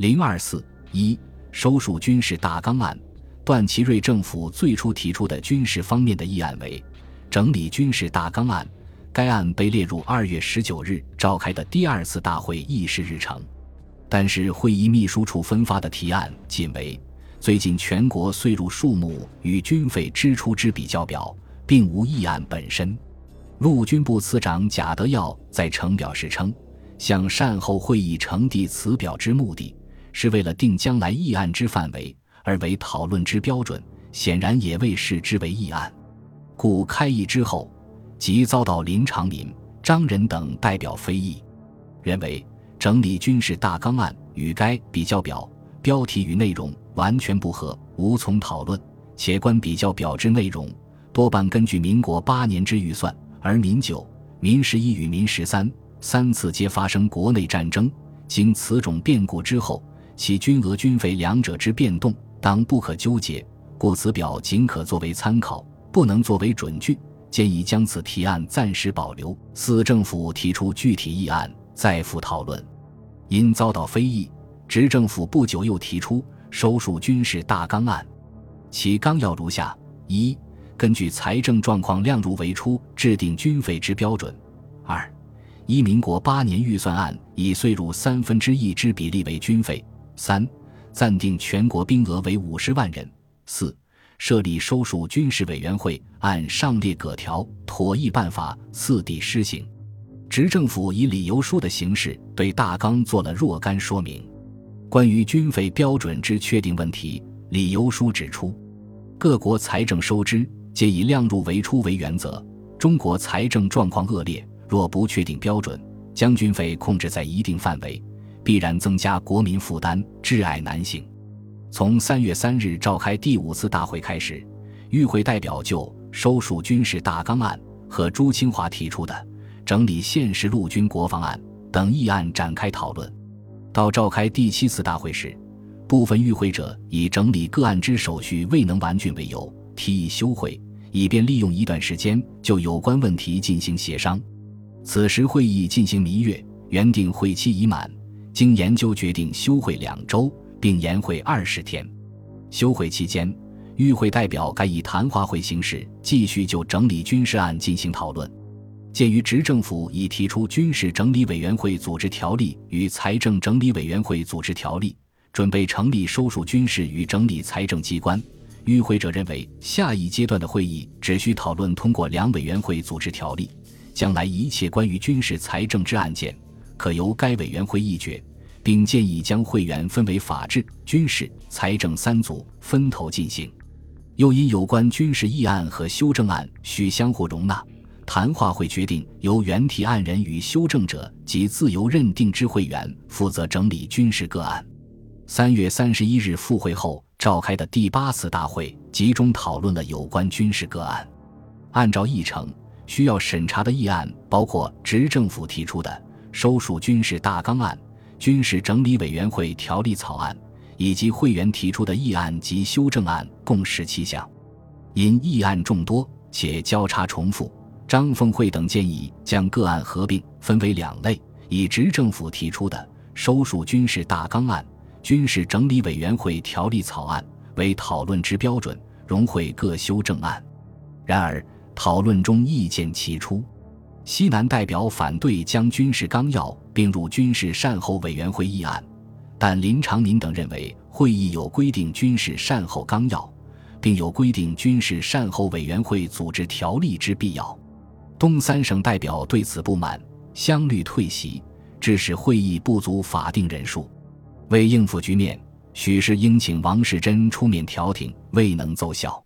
零二四一收束军事大纲案，段祺瑞政府最初提出的军事方面的议案为整理军事大纲案，该案被列入二月十九日召开的第二次大会议事日程。但是会议秘书处分发的提案仅为最近全国岁入数目与军费支出之比较表，并无议案本身。陆军部次长贾德耀在呈表时称，向善后会议呈递此表之目的，是为了定将来议案之范围，而为讨论之标准，显然也未视之为议案。故开议之后，即遭到林长民、张仁等代表非议，认为。整理军事大纲案与该比较表标题与内容完全不合，无从讨论。且观比较表之内容，多半根据民国八年之预算，而民九、民十一与民十三三次皆发生国内战争。经此种变故之后，其军额军费两者之变动，当不可纠结。故此表仅可作为参考，不能作为准据。建议将此提案暂时保留，四政府提出具体议案。再复讨论，因遭到非议，执政府不久又提出收束军事大纲案，其纲要如下：一、根据财政状况量入为出，制定军费之标准；二、依民国八年预算案，以岁入三分之一之比例为军费；三、暂定全国兵额为五十万人；四、设立收束军事委员会，按上列各条妥议办法，次第施行。执政府以理由书的形式对大纲做了若干说明。关于军费标准之确定问题，理由书指出，各国财政收支皆以量入为出为原则。中国财政状况恶劣，若不确定标准，将军费控制在一定范围，必然增加国民负担，挚爱难行。从三月三日召开第五次大会开始，与会代表就收束军事大纲案和朱清华提出的。整理现实陆军国防案等议案展开讨论，到召开第七次大会时，部分与会者以整理各案之手续未能完竣为由，提议休会，以便利用一段时间就有关问题进行协商。此时会议进行弥月，原定会期已满，经研究决定休会两周，并延会二十天。休会期间，与会代表该以谈话会形式继续就整理军事案进行讨论。鉴于执政府已提出军事整理委员会组织条例与财政整理委员会组织条例，准备成立收束军事与整理财政机关，与会者认为下一阶段的会议只需讨论通过两委员会组织条例，将来一切关于军事财政之案件可由该委员会议决，并建议将会员分为法制、军事、财政三组分头进行。又因有关军事议案和修正案需相互容纳。谈话会决定由原提案人与修正者及自由认定之会员负责整理军事个案。三月三十一日复会后召开的第八次大会集中讨论了有关军事个案。按照议程，需要审查的议案包括执政府提出的收束军事大纲案、军事整理委员会条例草案，以及会员提出的议案及修正案，共十七项。因议案众多且交叉重复。张凤会等建议将个案合并分为两类，以执政府提出的收束军事大纲案、军事整理委员会条例草案为讨论之标准，融会各修正案。然而讨论中意见齐出，西南代表反对将军事纲要并入军事善后委员会议案，但林长民等认为会议有规定军事善后纲要，并有规定军事善后委员会组织条例之必要。东三省代表对此不满，相率退席，致使会议不足法定人数。为应付局面，许是应请王世贞出面调停，未能奏效。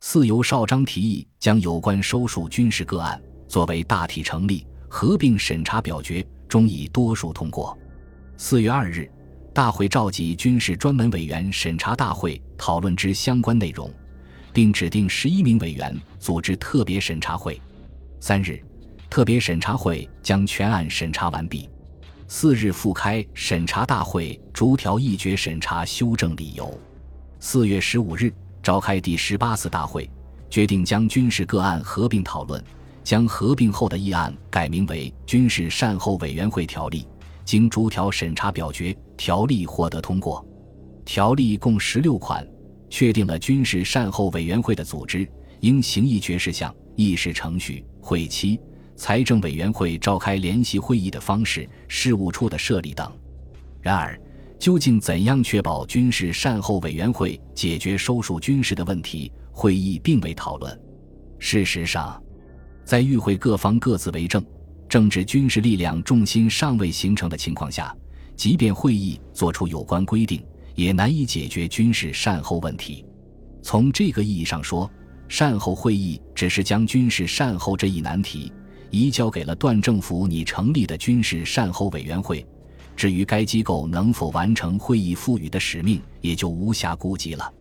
四由少章提议将有关收束军事个案作为大体成立合并审查表决，终以多数通过。四月二日，大会召集军事专门委员审查大会讨论之相关内容，并指定十一名委员组织特别审查会。三日，特别审查会将全案审查完毕。四日复开审查大会，逐条议决审查修正理由。四月十五日召开第十八次大会，决定将军事个案合并讨论，将合并后的议案改名为《军事善后委员会条例》，经逐条审查表决，条例获得通过。条例共十六款，确定了军事善后委员会的组织、应行议决事项、议事程序、会期、财政委员会召开联席会议的方式、事务处的设立等。然而，究竟怎样确保军事善后委员会解决收束军事的问题？会议并未讨论。事实上，在与会各方各自为政、政治军事力量重心尚未形成的情况下，即便会议作出有关规定，也难以解决军事善后问题。从这个意义上说，善后会议只是将军事善后这一难题移交给了段政府拟成立的军事善后委员会。至于该机构能否完成会议赋予的使命，也就无暇顾及了。